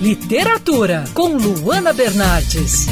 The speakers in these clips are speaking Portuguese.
Literatura, com Luana Bernardes.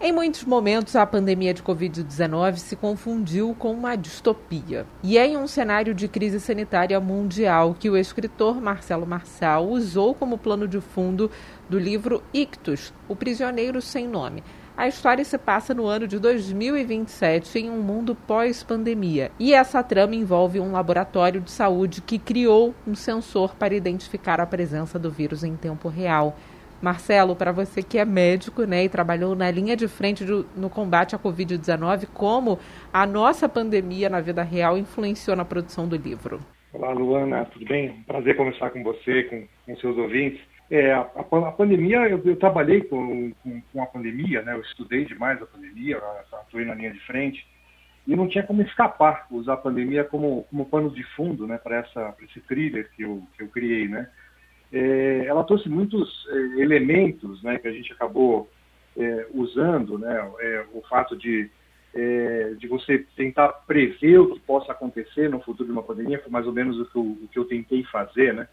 Em muitos momentos, a pandemia de Covid-19 se confundiu com uma distopia. E é em um cenário de crise sanitária mundial que o escritor Marcelo Marçal usou como plano de fundo do livro Ictus, O Prisioneiro Sem Nome. A história se passa no ano de 2027 em um mundo pós-pandemia. E essa trama envolve um laboratório de saúde que criou um sensor para identificar a presença do vírus em tempo real. Marcelo, para você que é médico né, e trabalhou na linha de frente do, no combate à Covid-19, como a nossa pandemia na vida real influenciou na produção do livro? Olá, Luana, tudo bem? Prazer conversar com você, com, com seus ouvintes. É, a, a, pandemia, eu, eu trabalhei com, com, com, a pandemia, né? eu estudei demais a pandemia, atuei na linha de frente, e não tinha como escapar, usar a pandemia como, como pano de fundo né? para esse thriller que eu, que eu criei. Né? É, ela trouxe muitos é, elementos né, que a gente acabou é, usando, né, é, o fato de, é, de você tentar prever o que possa acontecer no futuro de uma pandemia, foi mais ou menos o que eu, o que eu tentei fazer, né?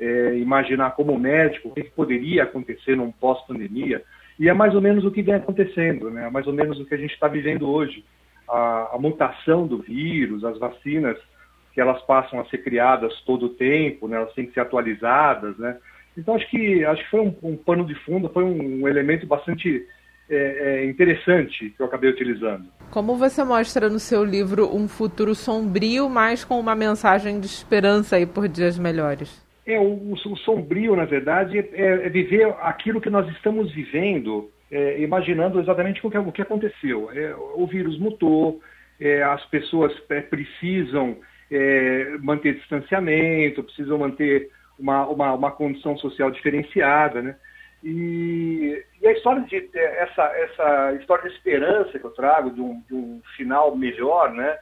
É, imaginar como médico o que poderia acontecer num pós-pandemia, e é mais ou menos o que vem acontecendo, né? é mais ou menos o que a gente está vivendo hoje. A, a, mutação do vírus, as vacinas, que elas passam a ser criadas todo o tempo, né? elas têm que ser atualizadas. Né? Então, acho que, acho que foi um, um pano de fundo, foi um, um elemento bastante é, é, interessante que eu acabei utilizando. Como você mostra no seu livro um futuro sombrio, mas com uma mensagem de esperança aí por dias melhores? É, o, o sombrio, na verdade, é, é, viver aquilo que nós estamos vivendo, é, imaginando exatamente o que, o que aconteceu. É, o vírus mutou, é, as pessoas é, precisam manter distanciamento, precisam manter uma, uma, uma condição social diferenciada, né? E, e, a história de essa, essa história de esperança que eu trago de um, de um final melhor, né?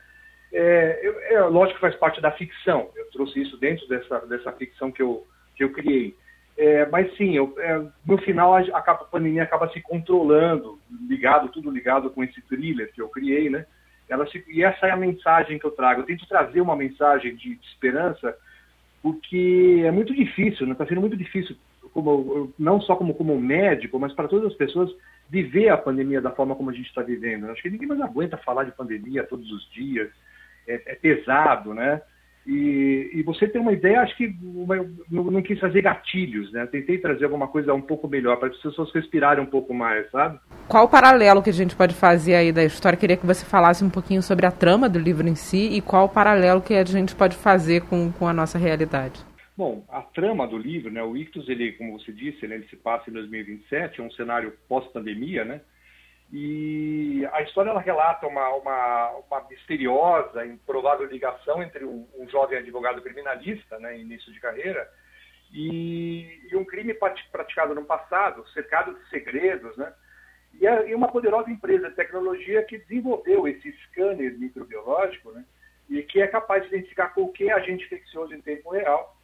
É, é, lógico que faz parte da ficção. Eu trouxe isso dentro dessa, dessa ficção que eu, que eu criei. É, mas sim, eu, é, no final a, a pandemia acaba se controlando, ligado, tudo ligado com esse thriller que eu criei, né? Ela se, e essa é a mensagem que eu trago. Eu tento trazer uma mensagem de, de esperança, porque é muito difícil, está né? sendo muito difícil, como, não só como, como médico, mas para todas as pessoas, viver a pandemia da forma como a gente está vivendo. Acho que ninguém mais aguenta falar de pandemia todos os dias é, é pesado, né? E, e, você tem uma ideia, acho que uma, não, não, quis fazer gatilhos, né? Tentei trazer alguma coisa um pouco melhor, para as pessoas respirarem um pouco mais, sabe? Qual o paralelo que a gente pode fazer aí da história? Queria que você falasse um pouquinho sobre a trama do livro em si e qual o paralelo que a gente pode fazer com, com a nossa realidade. Bom, a trama do livro, né? O Ictus, ele, como você disse, né, ele se passa em 2027, é um cenário pós-pandemia, né? E a história ela relata uma, uma, uma misteriosa, improvável ligação entre um, um jovem advogado criminalista, né, início de carreira, e, e, um crime praticado no passado, cercado de segredos, né, e, a, e, uma poderosa empresa de tecnologia que desenvolveu esse scanner microbiológico, né, e que é capaz de identificar qualquer agente infeccioso em tempo real,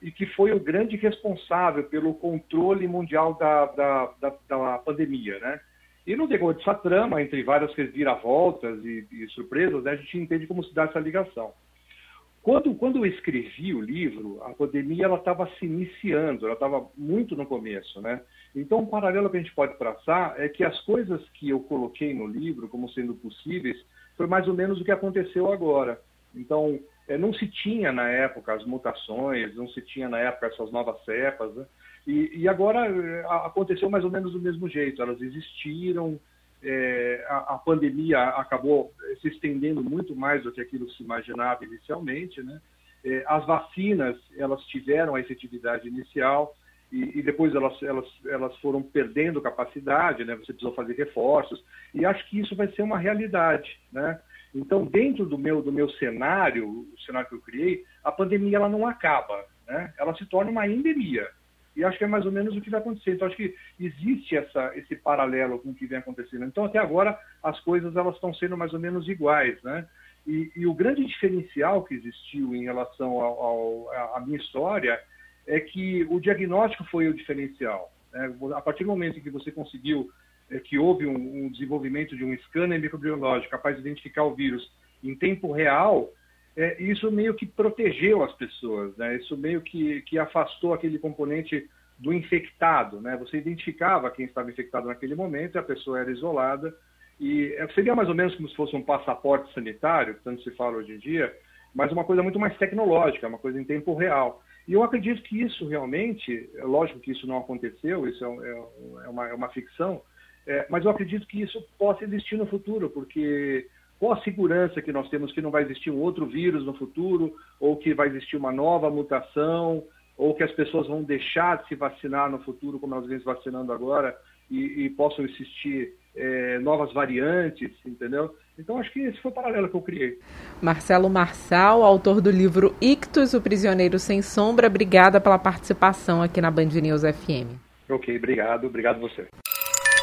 e que foi o grande responsável pelo controle mundial da, da, da, da pandemia, né? E no decorrer dessa trama, entre várias reviravoltas e, e surpresas, né, a gente entende como se dá essa ligação. Quando, quando eu escrevi o livro, a pandemia ela estava se iniciando, ela estava muito no começo, né? Então, um paralelo que a gente pode traçar é que as coisas que eu coloquei no livro como sendo possíveis foi mais ou menos o que aconteceu agora. Então, não se tinha na época as mutações, não se tinha na época essas novas cepas, né? E, e agora eh, aconteceu mais ou menos do mesmo jeito. Elas existiram, é, a, a, pandemia acabou se estendendo muito mais do que aquilo que se imaginava inicialmente, né? É, as vacinas elas tiveram a efetividade inicial e, e, depois elas, elas, elas foram perdendo capacidade, né? Você precisou fazer reforços e acho que isso vai ser uma realidade, né? Então dentro do meu do meu cenário, o cenário que eu criei, a pandemia ela não acaba, né? Ela se torna uma endemia. E acho que é mais ou menos o que vai acontecer. Então, acho que existe essa, esse paralelo com o que vem acontecendo. Então, até agora, as coisas elas estão sendo mais ou menos iguais, né? E, e o grande diferencial que existiu em relação à minha história é que o diagnóstico foi o diferencial. Né? A partir do momento em que você conseguiu, é, que houve um, um desenvolvimento de um scanner microbiológico capaz de identificar o vírus em tempo real, é, isso meio que protegeu as pessoas, né? Isso meio que, que afastou aquele componente do infectado, né? Você identificava quem estava infectado naquele momento, a pessoa era isolada e é, seria mais ou menos como se fosse um passaporte sanitário, tanto se fala hoje em dia, mas uma coisa muito mais tecnológica, uma coisa em tempo real. E eu acredito que isso realmente, é lógico que isso não aconteceu, isso é, é, é uma, é uma, ficção, é, mas eu acredito que isso possa existir no futuro, porque qual a segurança que nós temos que não vai existir um outro vírus no futuro, ou que vai existir uma nova mutação, ou que as pessoas vão deixar de se vacinar no futuro, como elas vêm se vacinando agora, e, e possam existir é, novas variantes, entendeu? Então acho que esse foi o paralelo que eu criei. Marcelo Marçal, autor do livro Ictus, o Prisioneiro Sem Sombra, obrigada pela participação aqui na Band News FM. Ok, obrigado, obrigado você.